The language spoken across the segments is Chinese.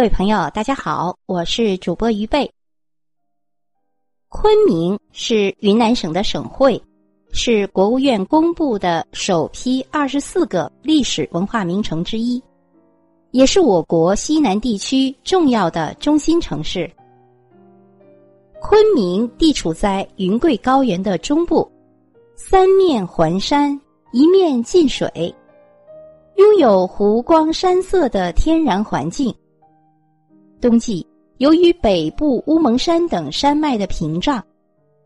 各位朋友，大家好，我是主播于贝。昆明是云南省的省会，是国务院公布的首批二十四个历史文化名城之一，也是我国西南地区重要的中心城市。昆明地处在云贵高原的中部，三面环山，一面近水，拥有湖光山色的天然环境。冬季，由于北部乌蒙山等山脉的屏障，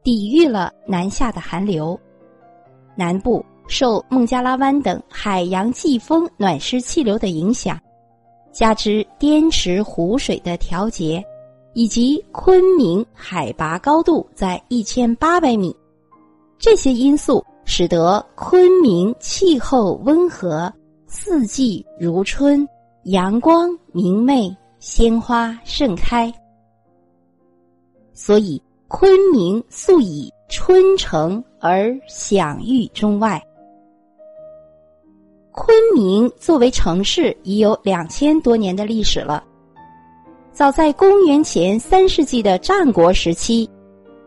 抵御了南下的寒流；南部受孟加拉湾等海洋季风暖湿气流的影响，加之滇池湖水的调节，以及昆明海拔高度在一千八百米，这些因素使得昆明气候温和，四季如春，阳光明媚。鲜花盛开，所以昆明素以春城而享誉中外。昆明作为城市已有两千多年的历史了。早在公元前三世纪的战国时期，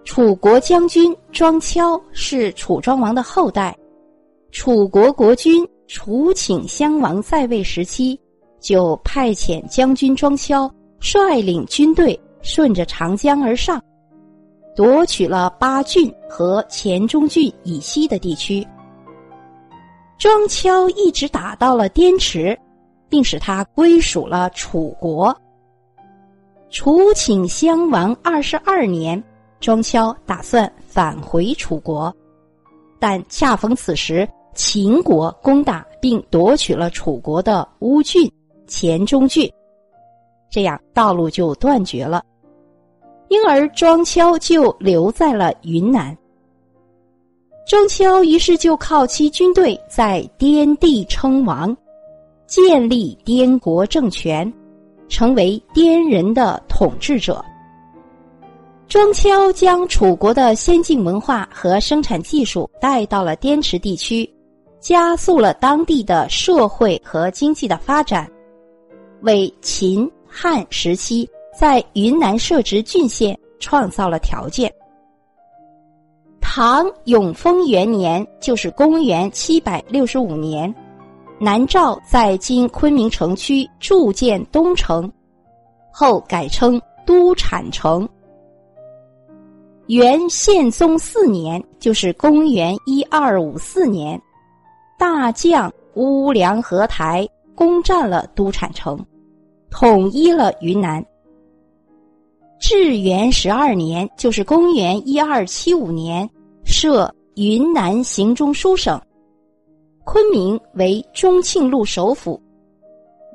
楚国将军庄丘是楚庄王的后代，楚国国君楚顷襄王在位时期。就派遣将军庄丘率领军队顺着长江而上，夺取了巴郡和黔中郡以西的地区。庄丘一直打到了滇池，并使他归属了楚国。楚顷襄王二十二年，庄丘打算返回楚国，但恰逢此时秦国攻打并夺取了楚国的乌郡。前中郡，这样道路就断绝了，因而庄丘就留在了云南。庄丘于是就靠其军队在滇地称王，建立滇国政权，成为滇人的统治者。庄丘将楚国的先进文化和生产技术带到了滇池地区，加速了当地的社会和经济的发展。为秦汉时期在云南设置郡县创造了条件。唐永丰元年，就是公元七百六十五年，南诏在今昆明城区筑建东城，后改称都产城。元宪宗四年，就是公元一二五四年，大将乌梁合台。攻占了都产城，统一了云南。至元十二年，就是公元一二七五年，设云南行中书省，昆明为中庆路首府，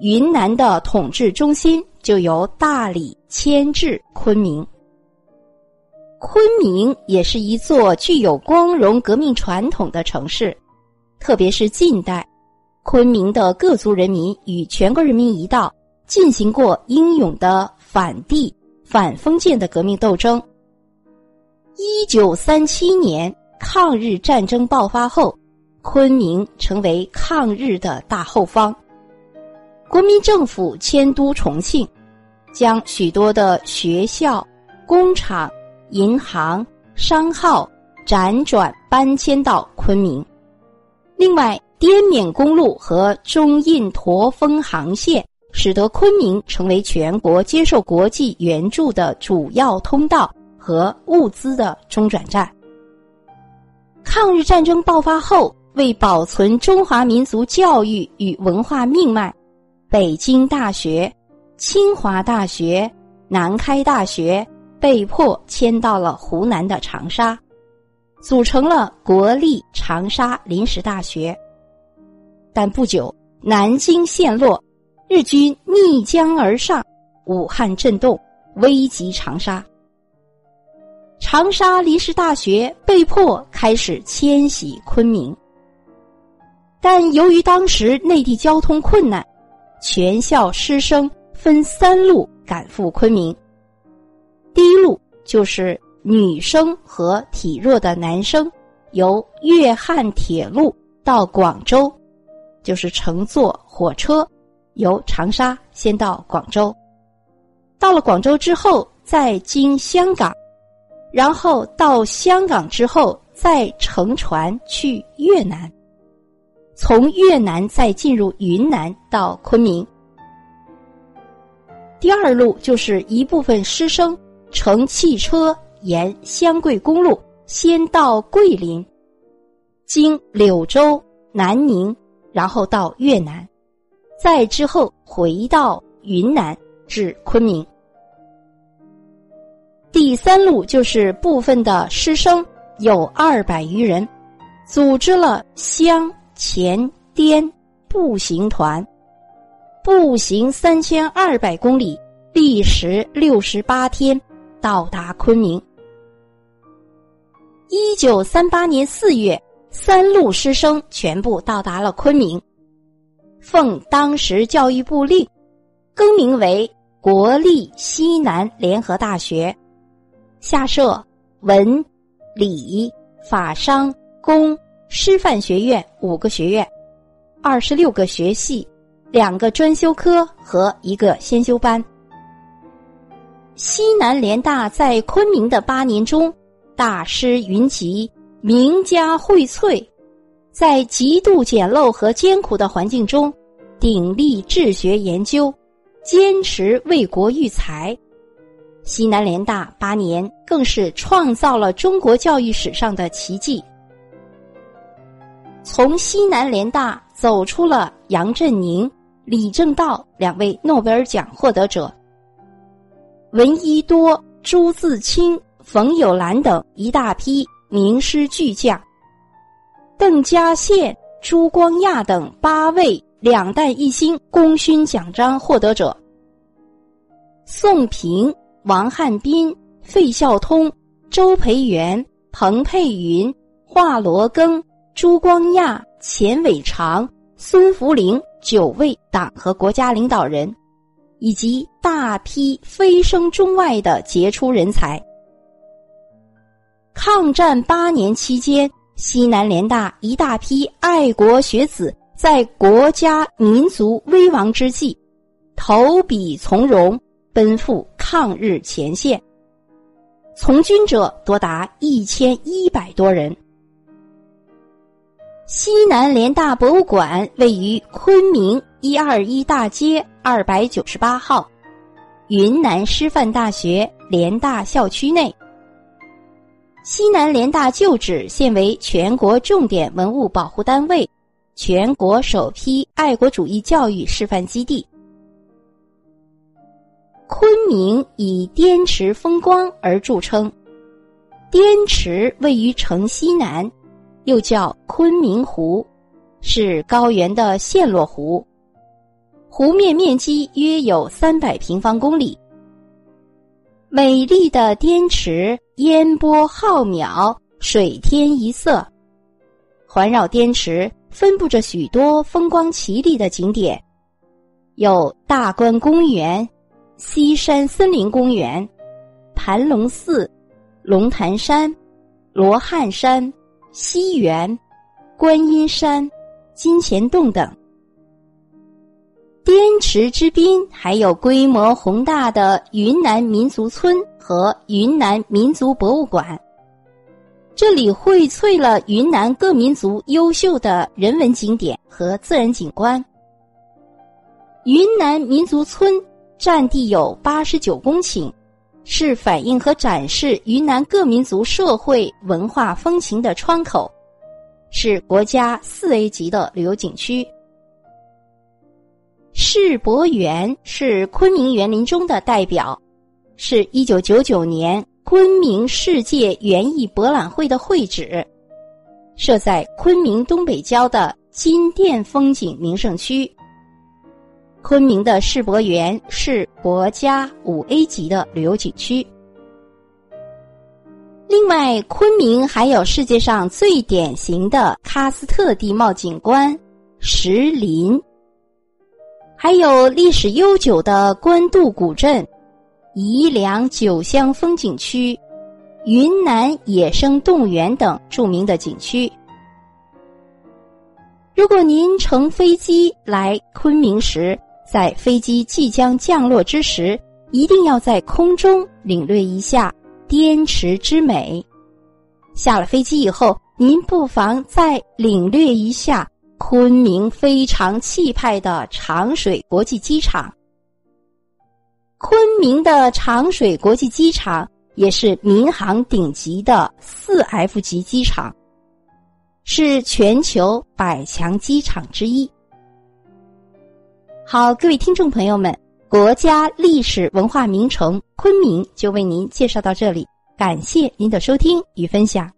云南的统治中心就由大理迁至昆明。昆明也是一座具有光荣革命传统的城市，特别是近代。昆明的各族人民与全国人民一道进行过英勇的反帝、反封建的革命斗争。一九三七年抗日战争爆发后，昆明成为抗日的大后方。国民政府迁都重庆，将许多的学校、工厂、银行、商号辗转搬迁到昆明。另外，滇缅公路和中印驼峰航线，使得昆明成为全国接受国际援助的主要通道和物资的中转站。抗日战争爆发后，为保存中华民族教育与文化命脉，北京大学、清华大学、南开大学被迫迁到了湖南的长沙，组成了国立长沙临时大学。但不久，南京陷落，日军逆江而上，武汉震动，危及长沙。长沙临时大学被迫开始迁徙昆明，但由于当时内地交通困难，全校师生分三路赶赴昆明。第一路就是女生和体弱的男生，由粤汉铁路到广州。就是乘坐火车，由长沙先到广州，到了广州之后，再经香港，然后到香港之后，再乘船去越南，从越南再进入云南到昆明。第二路就是一部分师生乘汽车沿湘桂公路，先到桂林，经柳州、南宁，然后到越南，再之后回到云南至昆明。第三路就是部分的师生有二百余人，组织了湘黔滇步行团。步行三千二百公里，历时六十八天，到达昆明。一九三八年四月，三路师生全部到达了昆明，奉当时教育部令，更名为国立西南联合大学，下设文、理、法商、工、师范学院五个学院，二十六个学系。两个专修科和一个先修班。西南联大在昆明的八年中，大师云集，名家荟萃，在极度简陋和艰苦的环境中，鼎力治学研究，坚持为国育才。西南联大八年更是创造了中国教育史上的奇迹。从西南联大走出了杨振宁。李政道两位诺贝尔奖获得者，闻一多、朱自清、冯友兰等一大批名师巨匠，邓稼先、朱光亚等八位两弹一星功勋奖章获得者，宋平、王汉斌、费孝通、周培源、彭佩云、华罗庚、朱光亚、钱伟长、孙福龄。九位党和国家领导人，以及大批飞升中外的杰出人才。抗战八年期间，西南联大一大批爱国学子在国家民族危亡之际，投笔从戎，奔赴抗日前线，从军者多达一千一百多人。西南联大博物馆位于昆明一二一大街二百九十八号，云南师范大学联大校区内。西南联大旧址现为全国重点文物保护单位，全国首批爱国主义教育示范基地。昆明以滇池风光而著称，滇池位于城西南。又叫昆明湖，是高原的陷落湖，湖面面积约有三百平方公里。美丽的滇池烟波浩渺，水天一色。环绕滇池分布着许多风光奇丽的景点，有大观公园、西山森林公园、盘龙寺、龙潭山、罗汉山。西园、观音山、金钱洞等，滇池之滨还有规模宏大的云南民族村和云南民族博物馆。这里荟萃了云南各民族优秀的人文景点和自然景观。云南民族村占地有八十九公顷。是反映和展示云南各民族社会文化风情的窗口，是国家四 A 级的旅游景区。世博园是昆明园林中的代表，是一九九九年昆明世界园艺博览会的会址，设在昆明东北郊的金殿风景名胜区。昆明的世博园是国家五 A 级的旅游景区。另外，昆明还有世界上最典型的喀斯特地貌景观石林，还有历史悠久的官渡古镇、宜良九乡风景区、云南野生动物园等著名的景区。如果您乘飞机来昆明时，在飞机即将降落之时，一定要在空中领略一下滇池之美。下了飞机以后，您不妨再领略一下昆明非常气派的长水国际机场。昆明的长水国际机场也是民航顶级的四 F 级机场，是全球百强机场之一。好，各位听众朋友们，国家历史文化名城昆明就为您介绍到这里。感谢您的收听与分享。